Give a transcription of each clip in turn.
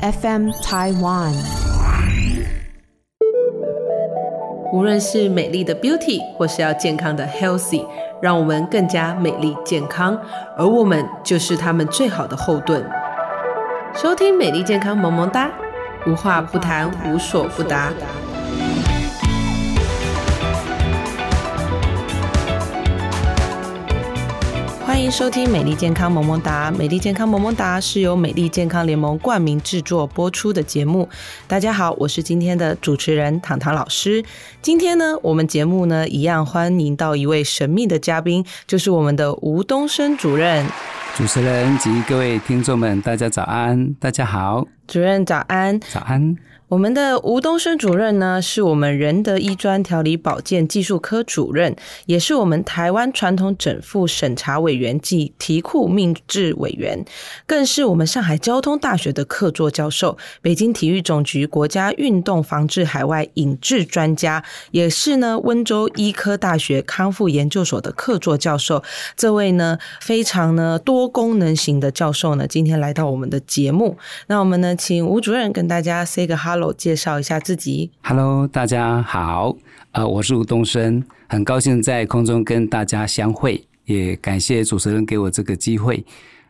FM Taiwan。无论是美丽的 Beauty，或是要健康的 Healthy，让我们更加美丽健康，而我们就是他们最好的后盾。收听美丽健康萌萌哒，无话不谈，无所不答。欢迎收听美丽健康萌萌哒。美丽健康萌萌哒是由美丽健康联盟冠名制作播出的节目。大家好，我是今天的主持人糖糖老师。今天呢，我们节目呢一样欢迎到一位神秘的嘉宾，就是我们的吴东升主任。主持人及各位听众们，大家早安，大家好，主任早安，早安。我们的吴东升主任呢，是我们仁德医专调理保健技术科主任，也是我们台湾传统整复审查委员暨题库命制委员，更是我们上海交通大学的客座教授，北京体育总局国家运动防治海外引智专家，也是呢温州医科大学康复研究所的客座教授。这位呢非常呢多功能型的教授呢，今天来到我们的节目，那我们呢请吴主任跟大家 say 个 hello。介绍一下自己。Hello，大家好，呃，我是吴东升，很高兴在空中跟大家相会，也感谢主持人给我这个机会。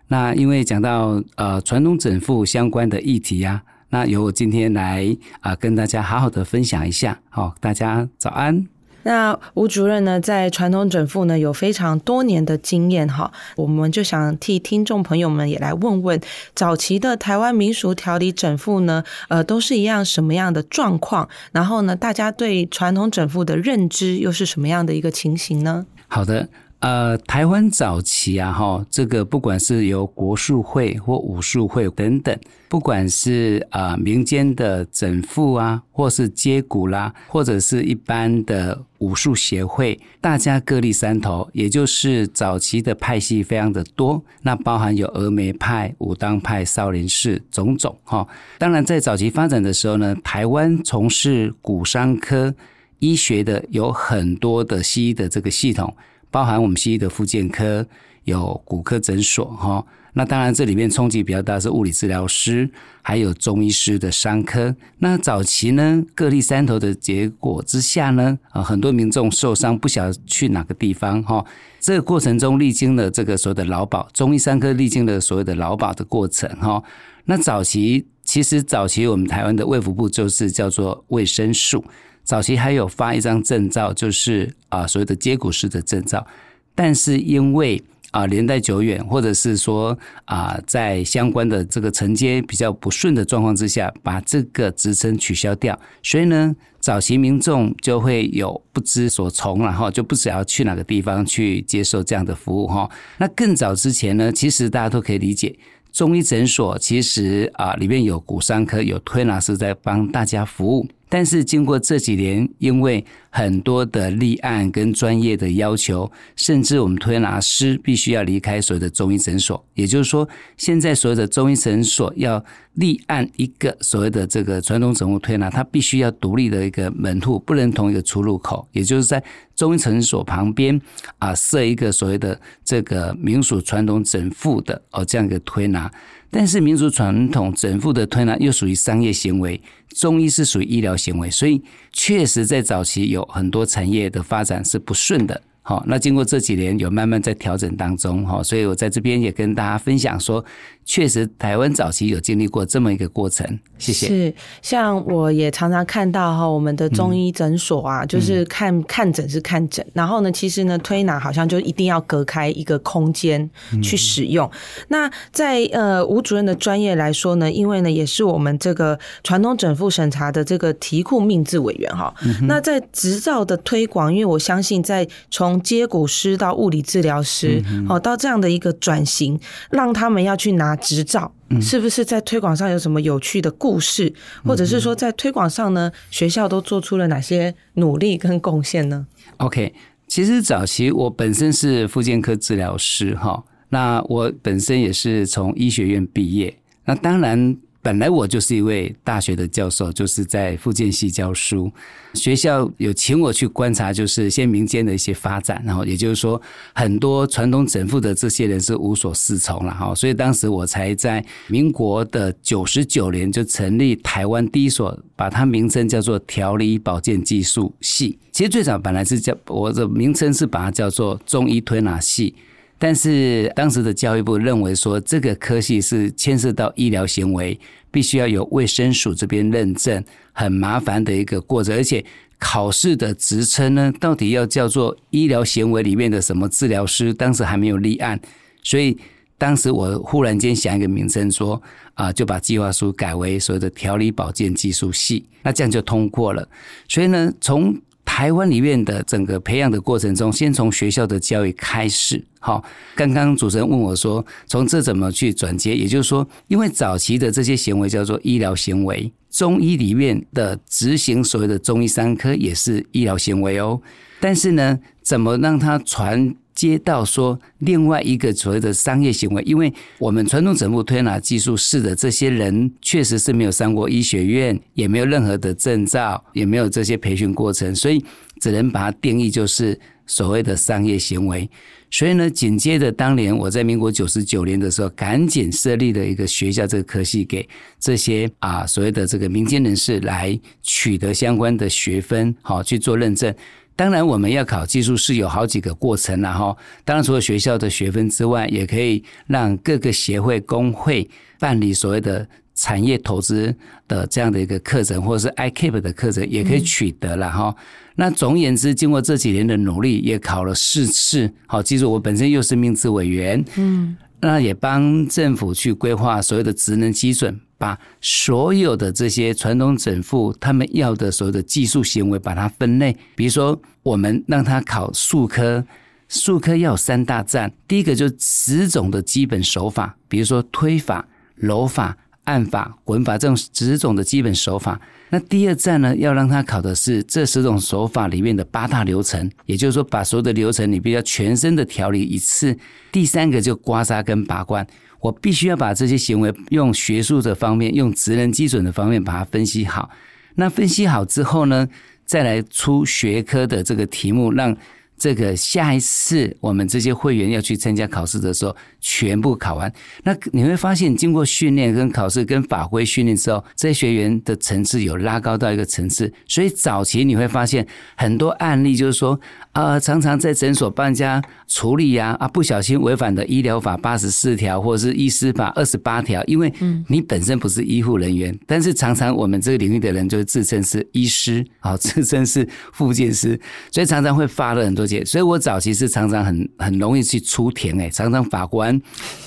那因为讲到呃传统整复相关的议题呀，那由我今天来啊跟大家好好的分享一下。好，大家早安。那吴主任呢，在传统整复呢有非常多年的经验哈，我们就想替听众朋友们也来问问，早期的台湾民俗调理整复呢，呃，都是一样什么样的状况？然后呢，大家对传统整复的认知又是什么样的一个情形呢？好的。呃，台湾早期啊，哈，这个不管是由国术会或武术会等等，不管是啊民间的整复啊，或是接骨啦，或者是一般的武术协会，大家各立山头，也就是早期的派系非常的多，那包含有峨眉派、武当派、少林寺种种哈。当然，在早期发展的时候呢，台湾从事骨伤科医学的有很多的西医的这个系统。包含我们西医的复健科有骨科诊所哈，那当然这里面冲击比较大是物理治疗师，还有中医师的伤科。那早期呢各立山头的结果之下呢，啊很多民众受伤不晓得去哪个地方哈，这个过程中历经了这个所谓的劳保中医三科历经了所谓的劳保的过程哈。那早期其实早期我们台湾的卫福部就是叫做卫生署。早期还有发一张证照，就是啊所谓的接骨师的证照，但是因为啊年代久远，或者是说啊在相关的这个承接比较不顺的状况之下，把这个职称取消掉，所以呢早期民众就会有不知所从，然后就不知道去哪个地方去接受这样的服务哈。那更早之前呢，其实大家都可以理解，中医诊所其实啊里面有骨伤科，有推拿师在帮大家服务。但是经过这几年，因为很多的立案跟专业的要求，甚至我们推拿师必须要离开所有的中医诊所。也就是说，现在所有的中医诊所要立案一个所谓的这个传统整复推拿，它必须要独立的一个门户，不能同一个出入口。也就是在中医诊所旁边啊设一个所谓的这个民俗传统整复的哦这样一个推拿。但是民俗传统整复的推拿又属于商业行为，中医是属于医疗行为，所以确实在早期有很多产业的发展是不顺的。好，那经过这几年有慢慢在调整当中，好，所以我在这边也跟大家分享说。确实，台湾早期有经历过这么一个过程。谢谢。是，像我也常常看到哈，我们的中医诊所啊，就是看看诊是看诊，然后呢，其实呢，推拿好像就一定要隔开一个空间去使用。那在呃吴主任的专业来说呢，因为呢也是我们这个传统整复审查的这个题库命制委员哈。那在执照的推广，因为我相信在从接骨师到物理治疗师，哦，到这样的一个转型，让他们要去拿。执照是不是在推广上有什么有趣的故事，或者是说在推广上呢？学校都做出了哪些努力跟贡献呢？OK，其实早期我本身是复健科治疗师哈，那我本身也是从医学院毕业，那当然。本来我就是一位大学的教授，就是在复建系教书。学校有请我去观察，就是先民间的一些发展，然后也就是说，很多传统整复的这些人是无所适从了哈。所以当时我才在民国的九十九年就成立台湾第一所，把它名称叫做调理保健技术系。其实最早本来是叫我的名称是把它叫做中医推拿系。但是当时的教育部认为说，这个科系是牵涉到医疗行为，必须要有卫生署这边认证，很麻烦的一个过程，而且考试的职称呢，到底要叫做医疗行为里面的什么治疗师，当时还没有立案，所以当时我忽然间想一个名称，说啊，就把计划书改为所谓的调理保健技术系，那这样就通过了。所以呢，从台湾里面的整个培养的过程中，先从学校的教育开始。好，刚刚主持人问我说，从这怎么去转接？也就是说，因为早期的这些行为叫做医疗行为，中医里面的执行所谓的中医三科也是医疗行为哦。但是呢，怎么让它传？接到说另外一个所谓的商业行为，因为我们传统整部推拿技术室的这些人确实是没有上过医学院，也没有任何的证照，也没有这些培训过程，所以只能把它定义就是所谓的商业行为。所以呢，紧接着当年我在民国九十九年的时候，赶紧设立了一个学校这个科系，给这些啊所谓的这个民间人士来取得相关的学分，好去做认证。当然，我们要考技术是有好几个过程然后当然，除了学校的学分之外，也可以让各个协会工会办理所谓的产业投资的这样的一个课程，或者是 ICAP 的课程，也可以取得了哈。那总而言之，经过这几年的努力，也考了四次。好，记住我本身又是命资委员，嗯，那也帮政府去规划所谓的职能基准。把所有的这些传统整复他们要的所有的技术行为，把它分类。比如说，我们让他考术科，术科要有三大站。第一个就十种的基本手法，比如说推法、揉法、按法、滚法这种十种的基本手法。那第二站呢，要让他考的是这十种手法里面的八大流程，也就是说，把所有的流程你必须要全身的调理一次。第三个就刮痧跟拔罐。我必须要把这些行为用学术的方面、用职能基准的方面把它分析好。那分析好之后呢，再来出学科的这个题目，让。这个下一次我们这些会员要去参加考试的时候，全部考完，那你会发现，经过训练跟考试跟法规训练之后，这些学员的层次有拉高到一个层次。所以早期你会发现很多案例，就是说啊，常常在诊所帮人家处理呀，啊，不小心违反的医疗法八十四条，或者是医师法二十八条，因为你本身不是医护人员，但是常常我们这个领域的人就自称是医师，啊，自称是复健师，所以常常会发了很多。所以，我早期是常常很很容易去出庭，哎，常常法官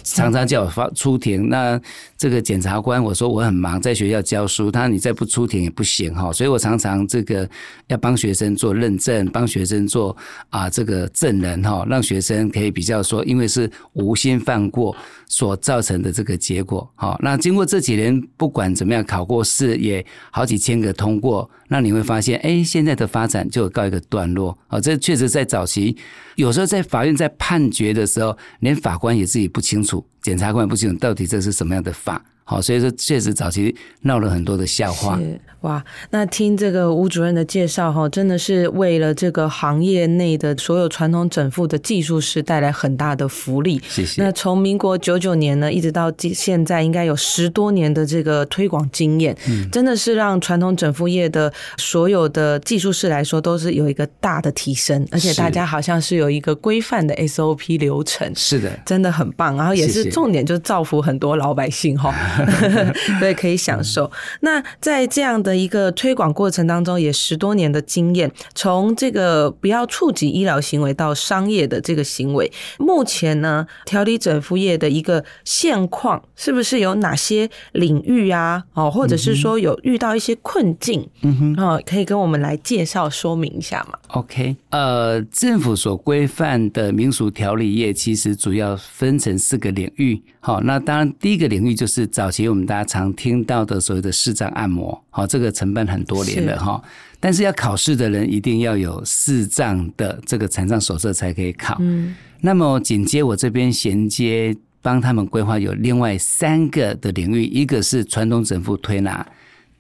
常常叫我发出庭。那这个检察官，我说我很忙，在学校教书，他你再不出庭也不行哈。所以我常常这个要帮学生做认证，帮学生做啊这个证人哈，让学生可以比较说，因为是无心犯过所造成的这个结果。那经过这几年，不管怎么样，考过试也好几千个通过。那你会发现，哎，现在的发展就告一个段落啊！这确实在早期，有时候在法院在判决的时候，连法官也自己不清楚，检察官不清楚，到底这是什么样的法。好，所以说确实早期闹了很多的笑话。哇，那听这个吴主任的介绍哈，真的是为了这个行业内的所有传统整复的技术师带来很大的福利。谢谢。那从民国九九年呢，一直到现在，应该有十多年的这个推广经验，真的是让传统整复业的所有的技术师来说，都是有一个大的提升。而且大家好像是有一个规范的 SOP 流程，是的，真的很棒。然后也是重点，就是造福很多老百姓哈，所以可以享受。那在这样的。的一个推广过程当中，也十多年的经验，从这个不要触及医疗行为到商业的这个行为，目前呢，调理整复业的一个现况，是不是有哪些领域啊？哦，或者是说有遇到一些困境？嗯哼，哦，可以跟我们来介绍说明一下吗？OK，呃，政府所规范的民俗调理业，其实主要分成四个领域。好，那当然第一个领域就是早期我们大家常听到的所谓的视障按摩。好，这个承办很多年了哈，但是要考试的人一定要有视障的这个残障手册才可以考。嗯，那么紧接我这边衔接帮他们规划有另外三个的领域，一个是传统整复推拿，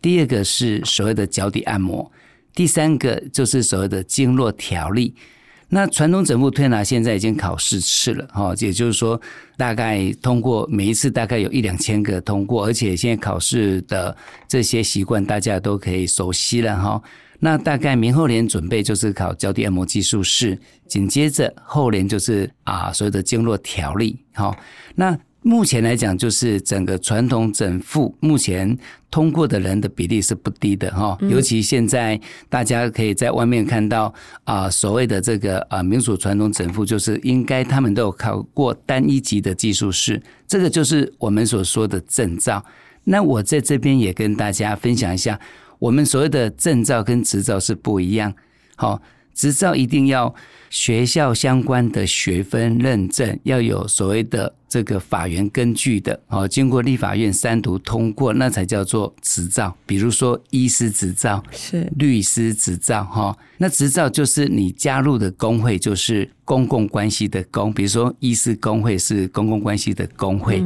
第二个是所谓的脚底按摩，第三个就是所谓的经络调理。那传统整部推拿现在已经考试次了，哈，也就是说，大概通过每一次大概有一两千个通过，而且现在考试的这些习惯大家都可以熟悉了，哈。那大概明后年准备就是考脚底按摩技术士，紧接着后年就是啊所有的经络调理，好，那。目前来讲，就是整个传统整复目前通过的人的比例是不低的哈。尤其现在大家可以在外面看到啊，所谓的这个啊民俗传统整复，就是应该他们都有考过单一级的技术师，这个就是我们所说的证照。那我在这边也跟大家分享一下，我们所谓的证照跟执照是不一样。好，执照一定要。学校相关的学分认证要有所谓的这个法源根据的哦，经过立法院三读通过，那才叫做执照。比如说医师执照、是律师执照哈，那执照就是你加入的工会就是公共关系的公，比如说医师工会是公共关系的工会。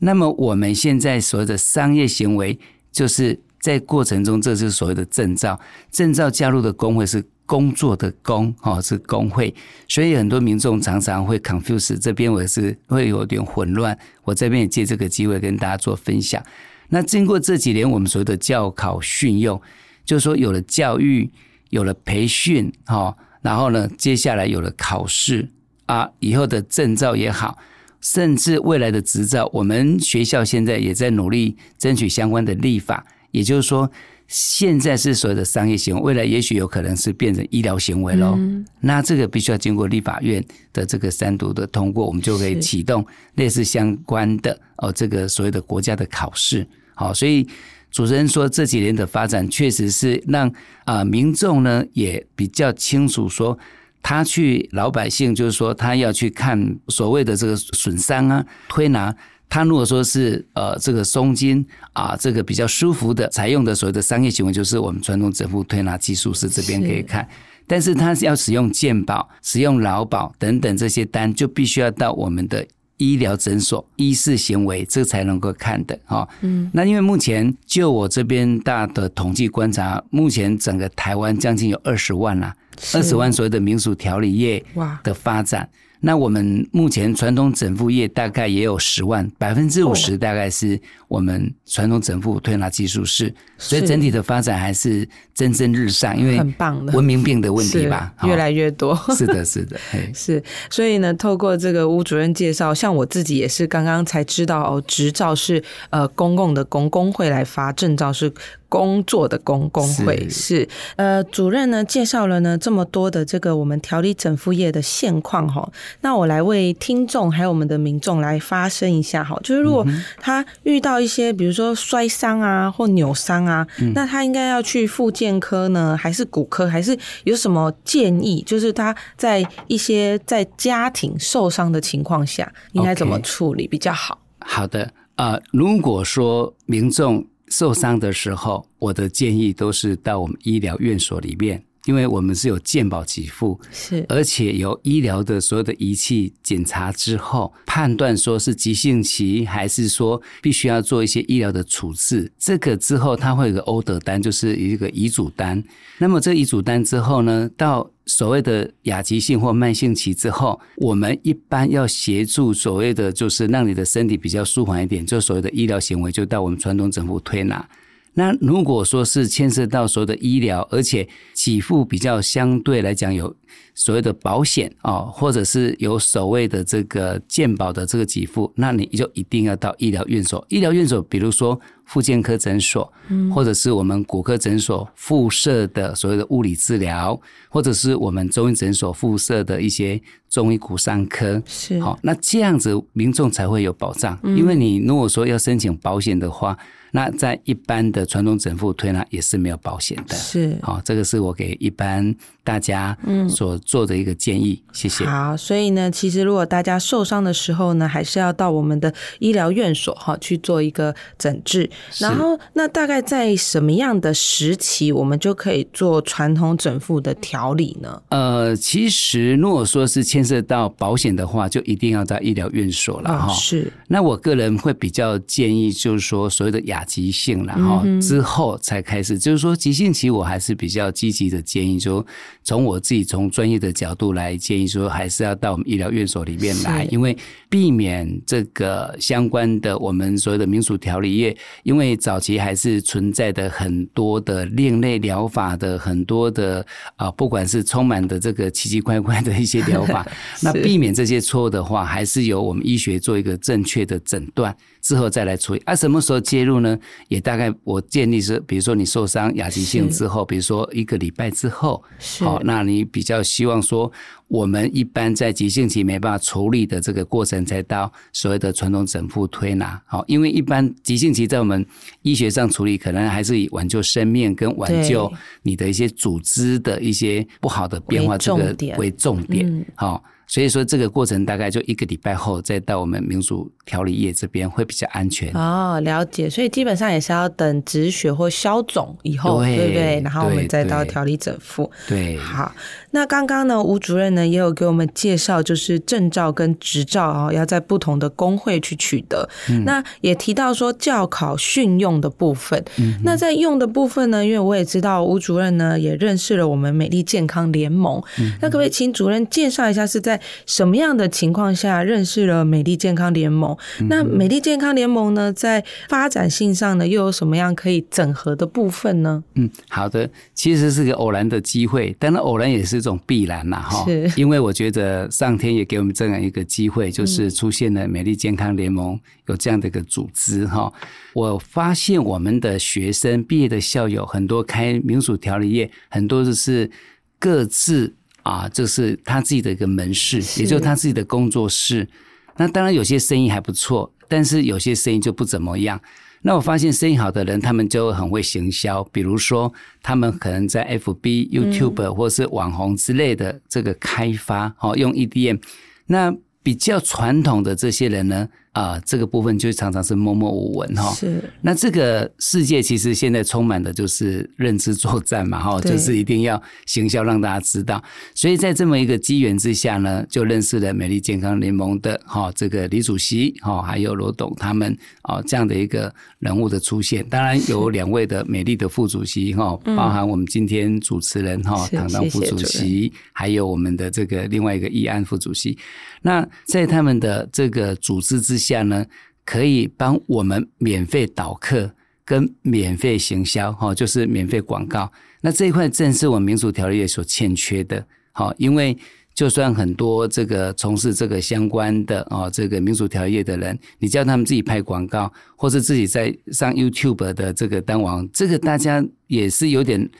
那么我们现在所谓的商业行为，就是在过程中，这是所谓的证照，证照加入的工会是。工作的工哦是工会，所以很多民众常常会 confuse，这边我是会有点混乱。我这边也借这个机会跟大家做分享。那经过这几年我们所谓的教考训用，就是说有了教育，有了培训，哈，然后呢，接下来有了考试啊，以后的证照也好，甚至未来的执照，我们学校现在也在努力争取相关的立法，也就是说。现在是所谓的商业行为，未来也许有可能是变成医疗行为喽。那这个必须要经过立法院的这个三读的通过，我们就可以启动类似相关的哦，这个所谓的国家的考试。好，所以主持人说这几年的发展确实是让啊民众呢也比较清楚说，他去老百姓就是说他要去看所谓的这个损伤啊推拿。他如果说是呃这个松筋啊，这个比较舒服的，采用的所谓的商业行为，就是我们传统整复推拿技术是这边可以看。但是他要使用健保、使用劳保等等这些单，就必须要到我们的医疗诊所医事行为，这才能够看的哈。嗯，那因为目前就我这边大的统计观察，目前整个台湾将近有二十万啦，二十万所谓的民俗调理业的发展。那我们目前传统整复业大概也有十万，百分之五十大概是我们传统整复推拿技术室，所以整体的发展还是蒸蒸日上，因为很棒的文明病的问题吧，越来越多。是的，是的，是。所以呢，透过这个吴主任介绍，像我自己也是刚刚才知道哦，执照是呃公共的公工会来发，证照是。工作的工工会是呃主任呢介绍了呢这么多的这个我们调理整复业的现况哈，那我来为听众还有我们的民众来发声一下哈，就是如果他遇到一些比如说摔伤啊或扭伤啊，那他应该要去复健科呢，还是骨科，还是有什么建议？就是他在一些在家庭受伤的情况下，应该怎么处理比较好？好的啊，如果说民众。受伤的时候，我的建议都是到我们医疗院所里面，因为我们是有健保给付，是而且由医疗的所有的仪器检查之后，判断说是急性期，还是说必须要做一些医疗的处置。这个之后，它会有个 order 单，就是一个遗嘱单。那么这遗嘱单之后呢，到所谓的亚急性或慢性期之后，我们一般要协助所谓的就是让你的身体比较舒缓一点，就所谓的医疗行为，就到我们传统整复推拿。那如果说是牵涉到所有的医疗，而且给付比较相对来讲有所谓的保险哦，或者是有所谓的这个健保的这个给付，那你就一定要到医疗院所。医疗院所，比如说复健科诊所，嗯，或者是我们骨科诊所附设的所谓的物理治疗，或者是我们中医诊所附设的一些中医骨伤科，是好，那这样子民众才会有保障。因为你如果说要申请保险的话。那在一般的传统整复推拿也是没有保险的，是好，这个是我给一般大家嗯所做的一个建议。谢谢。好，所以呢，其实如果大家受伤的时候呢，还是要到我们的医疗院所哈去做一个诊治。然后，那大概在什么样的时期，我们就可以做传统整复的调理呢？呃，其实如果说是牵涉到保险的话，就一定要在医疗院所了哈。是。那我个人会比较建议，就是说所谓的亚急性然后之后才开始，就是说急性期，我还是比较积极的建议，说从我自己从专业的角度来建议，说还是要到我们医疗院所里面来，因为避免这个相关的我们所有的民俗调理业，因为早期还是存在的很多的另类疗法的很多的啊，不管是充满的这个奇奇怪怪的一些疗法，那避免这些错误的话，还是由我们医学做一个正确的诊断。之后再来处理啊？什么时候介入呢？也大概我建议是，比如说你受伤亚急性之后，比如说一个礼拜之后，好，那你比较希望说，我们一般在急性期没办法处理的这个过程，才到所谓的传统整复推拿。好，因为一般急性期在我们医学上处理，可能还是以挽救生命跟挽救你的一些组织的一些不好的变化这个为重点。好。所以说，这个过程大概就一个礼拜后，再到我们民族调理业这边会比较安全。哦，了解。所以基本上也是要等止血或消肿以后，对不对？然后我们再到调理整复。对，好。那刚刚呢，吴主任呢也有给我们介绍，就是证照跟执照啊，要在不同的工会去取得。那也提到说教考训用的部分。那在用的部分呢，因为我也知道吴主任呢也认识了我们美丽健康联盟。那可不可以请主任介绍一下是在什么样的情况下认识了美丽健康联盟？那美丽健康联盟呢，在发展性上呢又有什么样可以整合的部分呢？嗯，好的，其实是个偶然的机会，当然偶然也是一。种必然呐，哈，是因为我觉得上天也给我们这样一个机会，就是出现了美丽健康联盟有这样的一个组织哈。我发现我们的学生毕业的校友很多开民俗调理业，很多都是各自啊，这是他自己的一个门市，也就是他自己的工作室。那当然有些生意还不错，但是有些生意就不怎么样。那我发现生意好的人，他们就很会行销。比如说，他们可能在 FB、YouTube 或是网红之类的这个开发，哦，用 EDM。那比较传统的这些人呢？啊，这个部分就常常是默默无闻哈。是。那这个世界其实现在充满的就是认知作战嘛，哈，就是一定要行销让大家知道。所以在这么一个机缘之下呢，就认识了美丽健康联盟的哈这个李主席哈，还有罗董他们啊这样的一个人物的出现。当然有两位的美丽的副主席哈，包含我们今天主持人哈唐当副主席，还有我们的这个另外一个易安副主席。那在他们的这个组织之下呢，可以帮我们免费导客跟免费行销，哈，就是免费广告。那这一块正是我们民俗条例所欠缺的，好，因为就算很多这个从事这个相关的哦，这个民俗条业的人，你叫他们自己拍广告，或是自己在上 YouTube 的这个当网，这个大家也是有点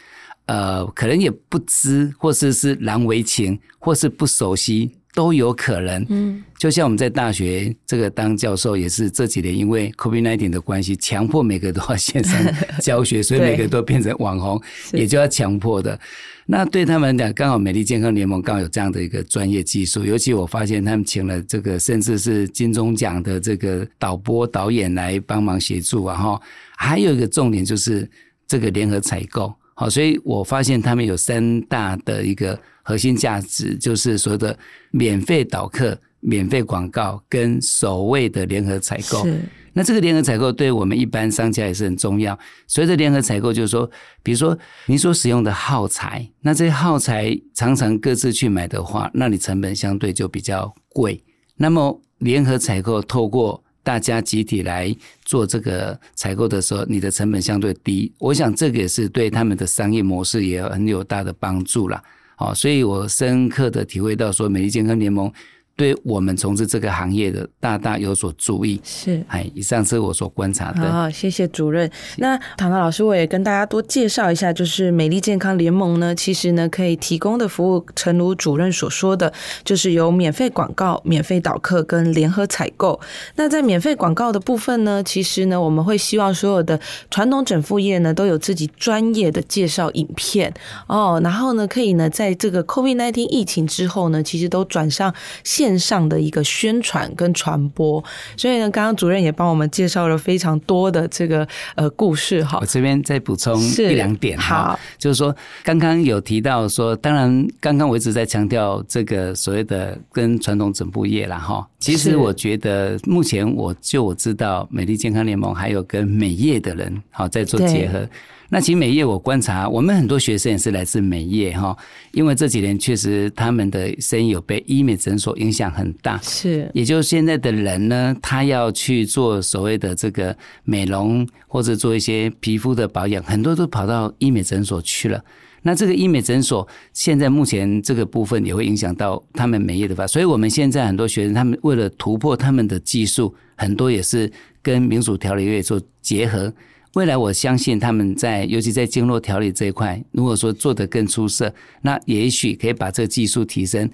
呃，可能也不知，或者是难为情，或是不熟悉。都有可能，嗯，就像我们在大学这个当教授，也是这几年因为 COVID-19 的关系，强迫每个都要线上教学，所以每个都变成网红，也就要强迫的。那对他们讲，刚好美丽健康联盟刚好有这样的一个专业技术，尤其我发现他们请了这个甚至是金钟奖的这个导播导演来帮忙协助啊，哈，还有一个重点就是这个联合采购，好，所以我发现他们有三大的一个。核心价值就是所谓的免费导客、免费广告跟所谓的联合采购。那这个联合采购对我们一般商家也是很重要。所以这联合采购，就是说，比如说你所使用的耗材，那这些耗材常常各自去买的话，那你成本相对就比较贵。那么联合采购透过大家集体来做这个采购的时候，你的成本相对低。我想这个也是对他们的商业模式也很有大的帮助了。哦，所以我深刻的体会到，说美利健康联盟对我们从事这个行业的大大有所注意。是，哎，以上是我所观察的。好，谢谢主任。那唐唐老师，我也跟大家多介绍一下，就是美丽健康联盟呢，其实呢可以提供的服务，诚如主任所说的，就是有免费广告、免费导客跟联合采购。那在免费广告的部分呢，其实呢我们会希望所有的传统整副业呢都有自己专业的介绍影片哦，然后呢可以呢在这个 COVID-19 疫情之后呢，其实都转上线上的一个宣传跟传播。所以呢，刚刚主任也帮我们介绍了非常多的这个呃故事哈。我这边再补充一两点哈，就是说刚刚有提到说，当然刚刚我一直在强调这个所谓的跟传统整部业啦哈。其实我觉得目前我就我知道美丽健康联盟还有跟美业的人好在做结合。那其实美业我观察，我们很多学生也是来自美业哈，因为这几年确实他们的生意有被医美诊所影响很大，是，也就是现在的人呢，他要去做所谓的这个美容或者做一些皮肤的保养，很多都跑到医美诊所去了。那这个医美诊所现在目前这个部分也会影响到他们美业的发展所以我们现在很多学生他们为了突破他们的技术，很多也是跟民主调理业做结合。未来我相信他们在，尤其在经络调理这一块，如果说做得更出色，那也许可以把这个技术提升，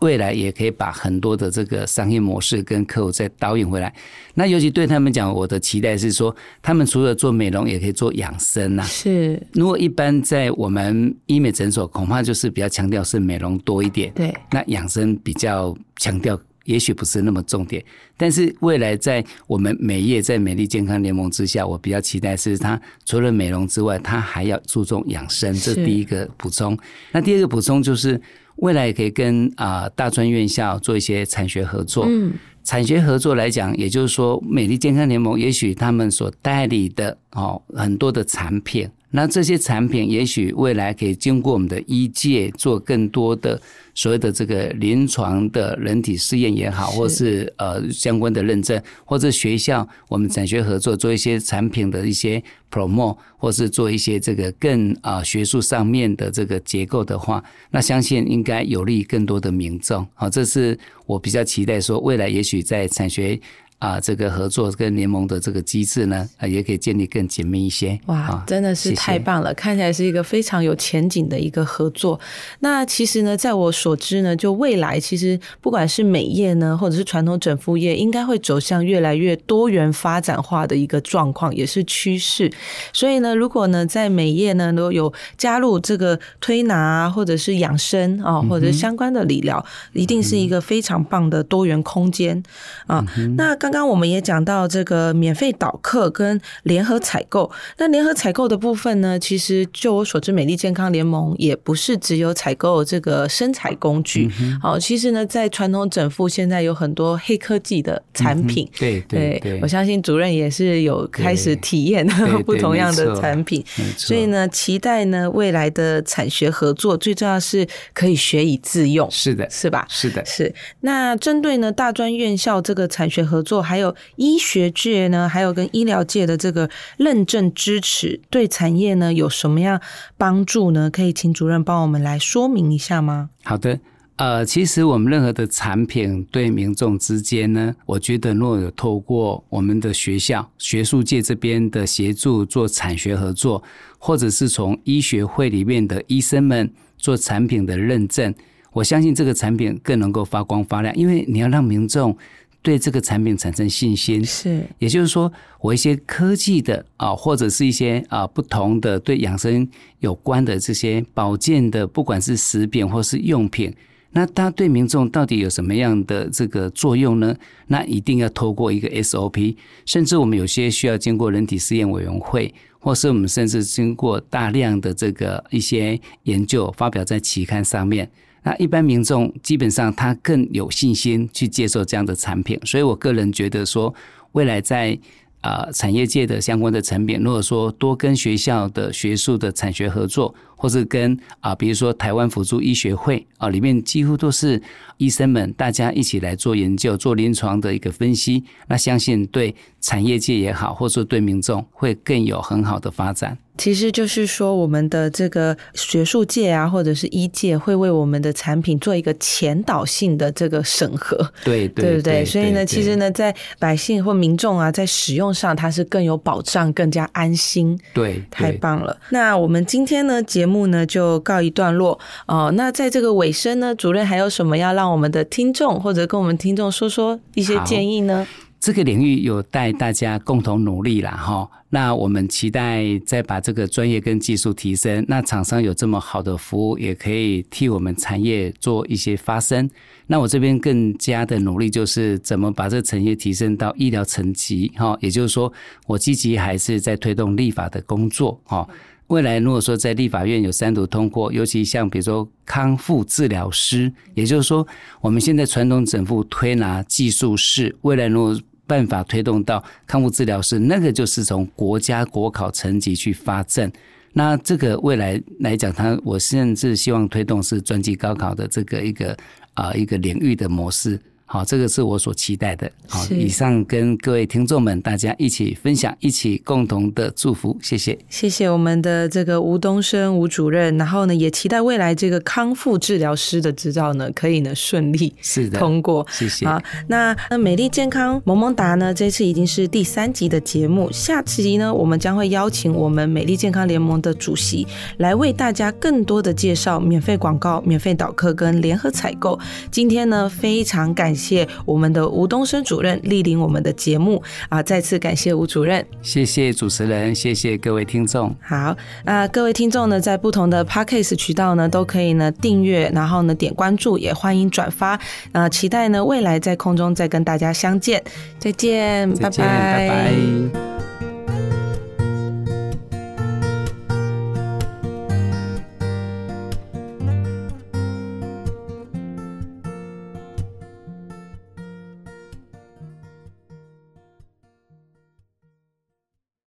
未来也可以把很多的这个商业模式跟客户再导引回来。那尤其对他们讲，我的期待是说，他们除了做美容，也可以做养生呐。是，如果一般在我们医美诊所，恐怕就是比较强调是美容多一点，对，那养生比较强调。也许不是那么重点，但是未来在我们美业在美丽健康联盟之下，我比较期待是它除了美容之外，它还要注重养生，这第一个补充。那第二个补充就是未来也可以跟啊大专院校做一些产学合作。嗯，产学合作来讲，也就是说美丽健康联盟也许他们所代理的哦很多的产品。那这些产品也许未来可以经过我们的医界做更多的所谓的这个临床的人体试验也好，或是呃相关的认证，或者学校我们产学合作做一些产品的一些 promo，或是做一些这个更啊学术上面的这个结构的话，那相信应该有利于更多的民众。好，这是我比较期待说未来也许在产学。啊，这个合作跟联盟的这个机制呢，啊，也可以建立更紧密一些。哇，真的是太棒了，看起来是一个非常有前景的一个合作。那其实呢，在我所知呢，就未来其实不管是美业呢，或者是传统整复业，应该会走向越来越多元发展化的一个状况，也是趋势。所以呢，如果呢在美业呢都有加入这个推拿啊或者是养生啊，或者相关的理疗，一定是一个非常棒的多元空间啊。那刚刚刚我们也讲到这个免费导客跟联合采购，那联合采购的部分呢，其实就我所知，美丽健康联盟也不是只有采购这个生产工具，好，其实呢，在传统整复现在有很多黑科技的产品，对对对，我相信主任也是有开始体验 不同样的产品，所以呢，期待呢未来的产学合作，最重要是可以学以致用，是的，是吧？是的，是。那针对呢大专院校这个产学合作。还有医学界呢，还有跟医疗界的这个认证支持，对产业呢有什么样帮助呢？可以请主任帮我们来说明一下吗？好的，呃，其实我们任何的产品对民众之间呢，我觉得若有透过我们的学校学术界这边的协助做产学合作，或者是从医学会里面的医生们做产品的认证，我相信这个产品更能够发光发亮，因为你要让民众。对这个产品产生信心，是，也就是说，我一些科技的啊，或者是一些啊不同的对养生有关的这些保健的，不管是食品或是用品，那它对民众到底有什么样的这个作用呢？那一定要透过一个 SOP，甚至我们有些需要经过人体试验委员会，或是我们甚至经过大量的这个一些研究发表在期刊上面。那一般民众基本上他更有信心去接受这样的产品，所以我个人觉得说，未来在啊产业界的相关的产品，如果说多跟学校的学术的产学合作，或是跟啊比如说台湾辅助医学会啊里面几乎都是医生们大家一起来做研究、做临床的一个分析，那相信对产业界也好，或者说对民众会更有很好的发展。其实就是说，我们的这个学术界啊，或者是医界，会为我们的产品做一个前导性的这个审核，对对不对？所以呢，其实呢，在百姓或民众啊，在使用上，它是更有保障、更加安心。对，太棒了。那我们今天呢，节目呢就告一段落哦。那在这个尾声呢，主任还有什么要让我们的听众或者跟我们听众说说一些建议呢？这个领域有待大家共同努力了哈。那我们期待再把这个专业跟技术提升。那厂商有这么好的服务，也可以替我们产业做一些发声。那我这边更加的努力，就是怎么把这个产业提升到医疗层级哈。也就是说，我积极还是在推动立法的工作哈。未来如果说在立法院有三读通过，尤其像比如说康复治疗师，也就是说我们现在传统整复推拿技术是未来如果办法推动到康复治疗师，那个就是从国家国考层级去发证。那这个未来来讲，他我甚至希望推动是专技高考的这个一个啊一个领域的模式。好，这个是我所期待的。好，以上跟各位听众们大家一起分享，一起共同的祝福，谢谢，谢谢我们的这个吴东升吴主任。然后呢，也期待未来这个康复治疗师的执照呢，可以呢顺利是的通过。谢谢。好，那那美丽健康萌萌达呢，这次已经是第三集的节目，下集呢，我们将会邀请我们美丽健康联盟的主席来为大家更多的介绍免费广告、免费导客跟联合采购。今天呢，非常感谢。谢我们的吴东升主任莅临我们的节目啊！再次感谢吴主任，谢谢主持人，谢谢各位听众。好，那各位听众呢，在不同的 podcast 渠道呢，都可以呢订阅，然后呢点关注，也欢迎转发。啊，期待呢未来在空中再跟大家相见，再见，拜拜，拜拜。